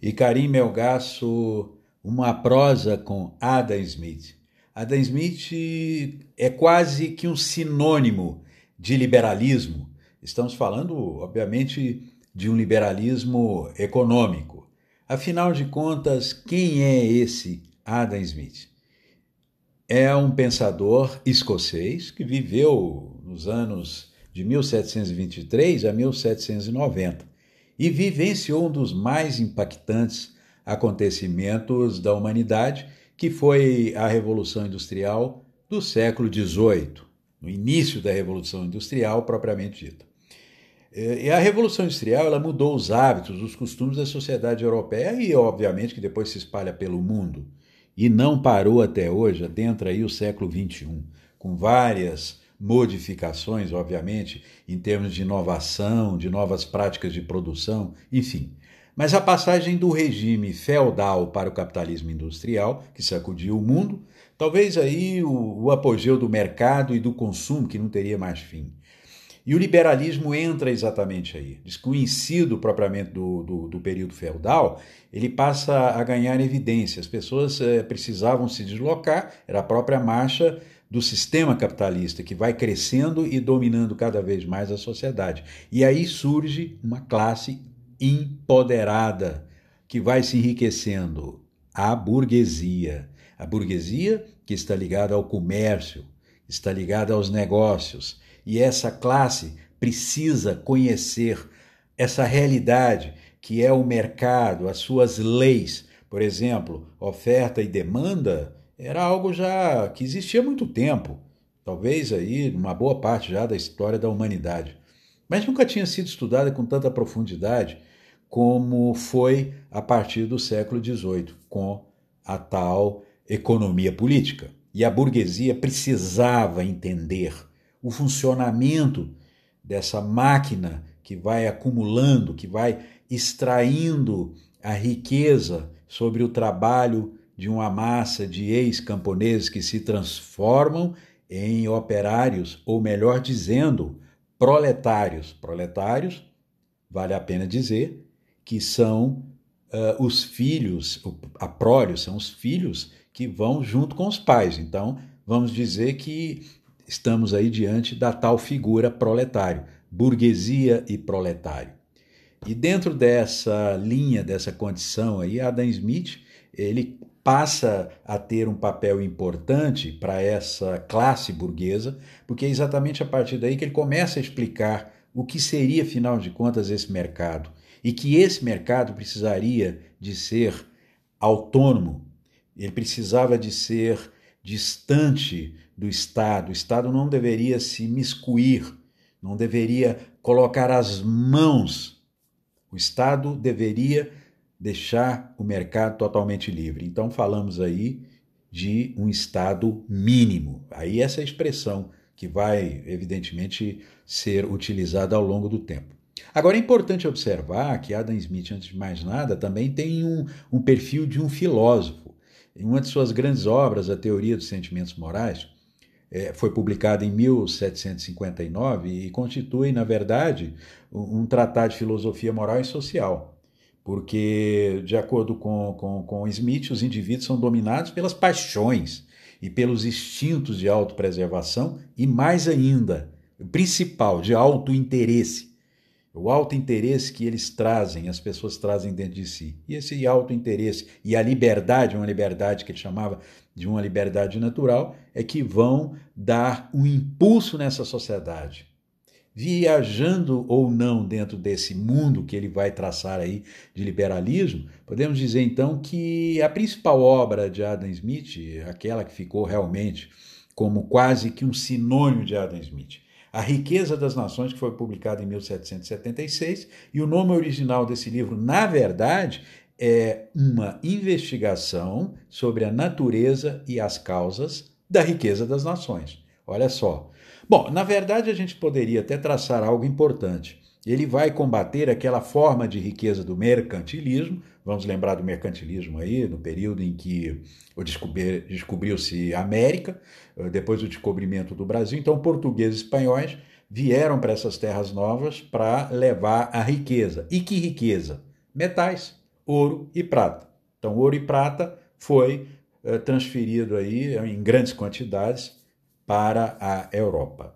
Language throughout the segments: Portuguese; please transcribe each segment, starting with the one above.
e Karim Melgaço uma prosa com Adam Smith. Adam Smith é quase que um sinônimo de liberalismo. Estamos falando, obviamente, de um liberalismo econômico. Afinal de contas, quem é esse Adam Smith? É um pensador escocês que viveu nos anos de 1723 a 1790 e vivenciou um dos mais impactantes acontecimentos da humanidade, que foi a Revolução Industrial do século XVIII, no início da Revolução Industrial propriamente dita. E a Revolução Industrial ela mudou os hábitos, os costumes da sociedade europeia e, obviamente, que depois se espalha pelo mundo. E não parou até hoje, adentra aí o século XXI, com várias modificações, obviamente, em termos de inovação, de novas práticas de produção, enfim. Mas a passagem do regime feudal para o capitalismo industrial, que sacudiu o mundo, talvez aí o, o apogeu do mercado e do consumo, que não teria mais fim. E o liberalismo entra exatamente aí. Desconhecido propriamente do, do, do, período feudal, ele passa a ganhar evidência. As pessoas é, precisavam se deslocar, era a própria marcha do sistema capitalista que vai crescendo e dominando cada vez mais a sociedade. E aí surge uma classe empoderada que vai se enriquecendo, a burguesia. A burguesia que está ligada ao comércio, está ligada aos negócios. E essa classe precisa conhecer essa realidade que é o mercado, as suas leis. Por exemplo, oferta e demanda era algo já que existia há muito tempo, talvez aí uma boa parte já da história da humanidade, mas nunca tinha sido estudada com tanta profundidade como foi a partir do século XVIII, com a tal economia política. E a burguesia precisava entender o funcionamento dessa máquina que vai acumulando, que vai extraindo a riqueza sobre o trabalho de uma massa de ex-camponeses que se transformam em operários, ou melhor dizendo, proletários. Proletários, vale a pena dizer, que são uh, os filhos, a prole, são os filhos que vão junto com os pais. Então, vamos dizer que estamos aí diante da tal figura proletário, burguesia e proletário. E dentro dessa linha, dessa condição aí, Adam Smith, ele passa a ter um papel importante para essa classe burguesa, porque é exatamente a partir daí que ele começa a explicar o que seria, afinal de contas, esse mercado. E que esse mercado precisaria de ser autônomo, ele precisava de ser distante do Estado. O Estado não deveria se miscuir, não deveria colocar as mãos. O Estado deveria deixar o mercado totalmente livre. Então falamos aí de um estado mínimo. Aí essa é a expressão que vai evidentemente ser utilizada ao longo do tempo. Agora é importante observar que Adam Smith, antes de mais nada, também tem um, um perfil de um filósofo. Em uma de suas grandes obras, A Teoria dos Sentimentos Morais, é, foi publicada em 1759 e constitui, na verdade, um, um tratado de filosofia moral e social porque, de acordo com, com, com Smith, os indivíduos são dominados pelas paixões e pelos instintos de autopreservação e, mais ainda, o principal, de autointeresse. O autointeresse que eles trazem, as pessoas trazem dentro de si. E esse autointeresse e a liberdade, uma liberdade que ele chamava de uma liberdade natural, é que vão dar um impulso nessa sociedade viajando ou não dentro desse mundo que ele vai traçar aí de liberalismo, podemos dizer então que a principal obra de Adam Smith, aquela que ficou realmente como quase que um sinônimo de Adam Smith, A Riqueza das Nações, que foi publicado em 1776, e o nome original desse livro, na verdade, é uma investigação sobre a natureza e as causas da riqueza das nações. Olha só, Bom, na verdade a gente poderia até traçar algo importante. Ele vai combater aquela forma de riqueza do mercantilismo. Vamos lembrar do mercantilismo aí, no período em que descobriu-se a América, eh, depois do descobrimento do Brasil. Então, portugueses e espanhóis vieram para essas terras novas para levar a riqueza. E que riqueza? Metais, ouro e prata. Então, ouro e prata foi uh, transferido aí em grandes quantidades para a Europa.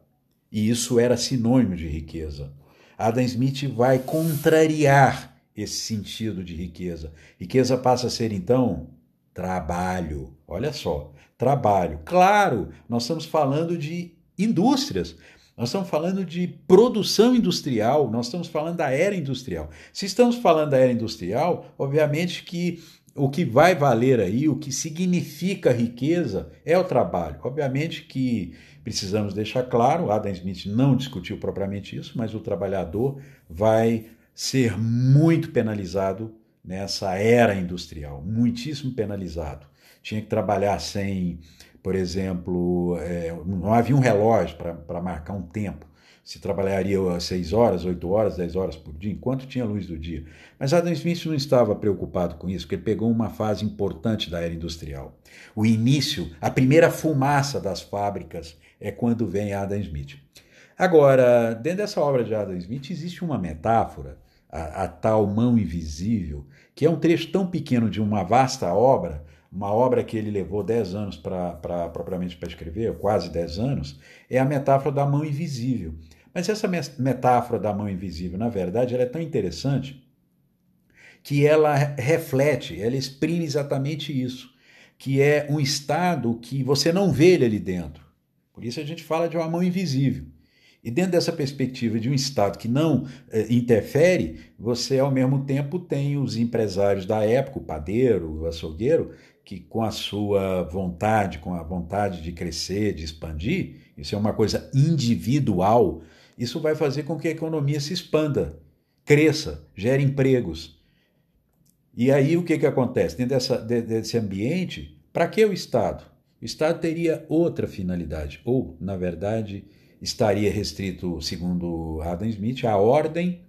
E isso era sinônimo de riqueza. Adam Smith vai contrariar esse sentido de riqueza. Riqueza passa a ser, então, trabalho. Olha só, trabalho. Claro, nós estamos falando de indústrias. Nós estamos falando de produção industrial, nós estamos falando da era industrial. Se estamos falando da era industrial, obviamente que o que vai valer aí, o que significa riqueza, é o trabalho. Obviamente que precisamos deixar claro, Adam Smith não discutiu propriamente isso, mas o trabalhador vai ser muito penalizado nessa era industrial, muitíssimo penalizado. Tinha que trabalhar sem, por exemplo, é, não havia um relógio para marcar um tempo. Se trabalharia 6 horas, 8 horas, 10 horas por dia, enquanto tinha luz do dia. Mas Adam Smith não estava preocupado com isso, porque ele pegou uma fase importante da era industrial. O início, a primeira fumaça das fábricas é quando vem Adam Smith. Agora, dentro dessa obra de Adam Smith existe uma metáfora, a, a tal mão invisível, que é um trecho tão pequeno de uma vasta obra, uma obra que ele levou 10 anos para propriamente para escrever, quase 10 anos, é a metáfora da mão invisível. Mas essa metáfora da mão invisível, na verdade, ela é tão interessante que ela reflete, ela exprime exatamente isso, que é um estado que você não vê ele ali dentro. Por isso a gente fala de uma mão invisível. E dentro dessa perspectiva de um Estado que não eh, interfere, você ao mesmo tempo tem os empresários da época, o padeiro, o açougueiro, que com a sua vontade, com a vontade de crescer, de expandir, isso é uma coisa individual, isso vai fazer com que a economia se expanda, cresça, gere empregos. E aí o que, que acontece? Dentro dessa, desse ambiente, para que o Estado? O Estado teria outra finalidade, ou, na verdade, estaria restrito, segundo Adam Smith, à ordem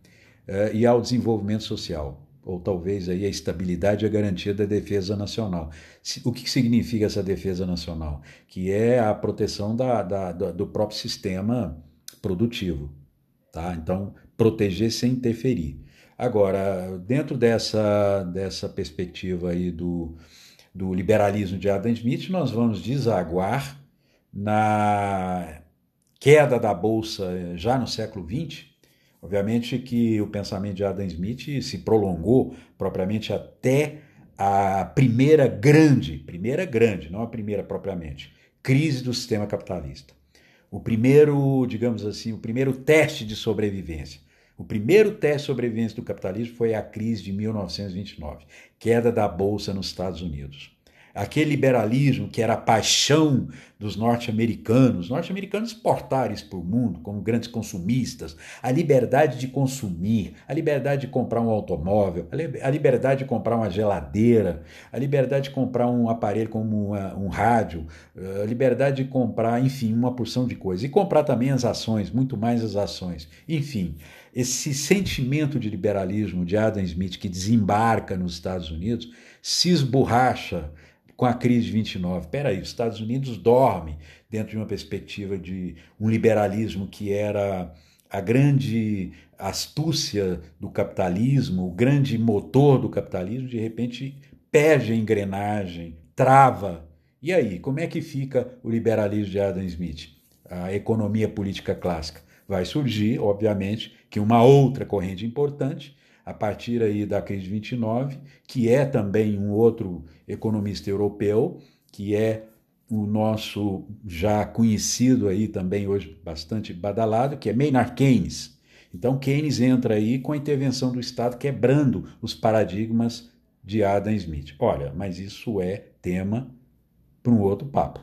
uh, e ao desenvolvimento social, ou talvez aí a estabilidade e a garantia da defesa nacional. O que significa essa defesa nacional? Que é a proteção da, da, do próprio sistema produtivo. Tá? Então, proteger sem interferir. Agora, dentro dessa, dessa perspectiva aí do, do liberalismo de Adam Smith, nós vamos desaguar na queda da bolsa já no século XX. Obviamente que o pensamento de Adam Smith se prolongou propriamente até a primeira grande, primeira grande, não a primeira propriamente, crise do sistema capitalista o primeiro, digamos assim, o primeiro teste de sobrevivência. O primeiro teste de sobrevivência do capitalismo foi a crise de 1929, queda da bolsa nos Estados Unidos aquele liberalismo que era a paixão dos norte-americanos, norte-americanos exportarem isso para o mundo como grandes consumistas, a liberdade de consumir, a liberdade de comprar um automóvel, a liberdade de comprar uma geladeira, a liberdade de comprar um aparelho como uma, um rádio, a liberdade de comprar, enfim, uma porção de coisas. E comprar também as ações, muito mais as ações. Enfim, esse sentimento de liberalismo de Adam Smith que desembarca nos Estados Unidos se esborracha com a crise de 29. Espera aí, os Estados Unidos dorme dentro de uma perspectiva de um liberalismo que era a grande astúcia do capitalismo, o grande motor do capitalismo, de repente perde a engrenagem, trava. E aí, como é que fica o liberalismo de Adam Smith? A economia política clássica. Vai surgir, obviamente, que uma outra corrente importante, a partir aí da crise de 29, que é também um outro economista europeu, que é o nosso já conhecido aí também hoje bastante badalado, que é Maynard Keynes. Então Keynes entra aí com a intervenção do Estado quebrando os paradigmas de Adam Smith. Olha, mas isso é tema para um outro papo.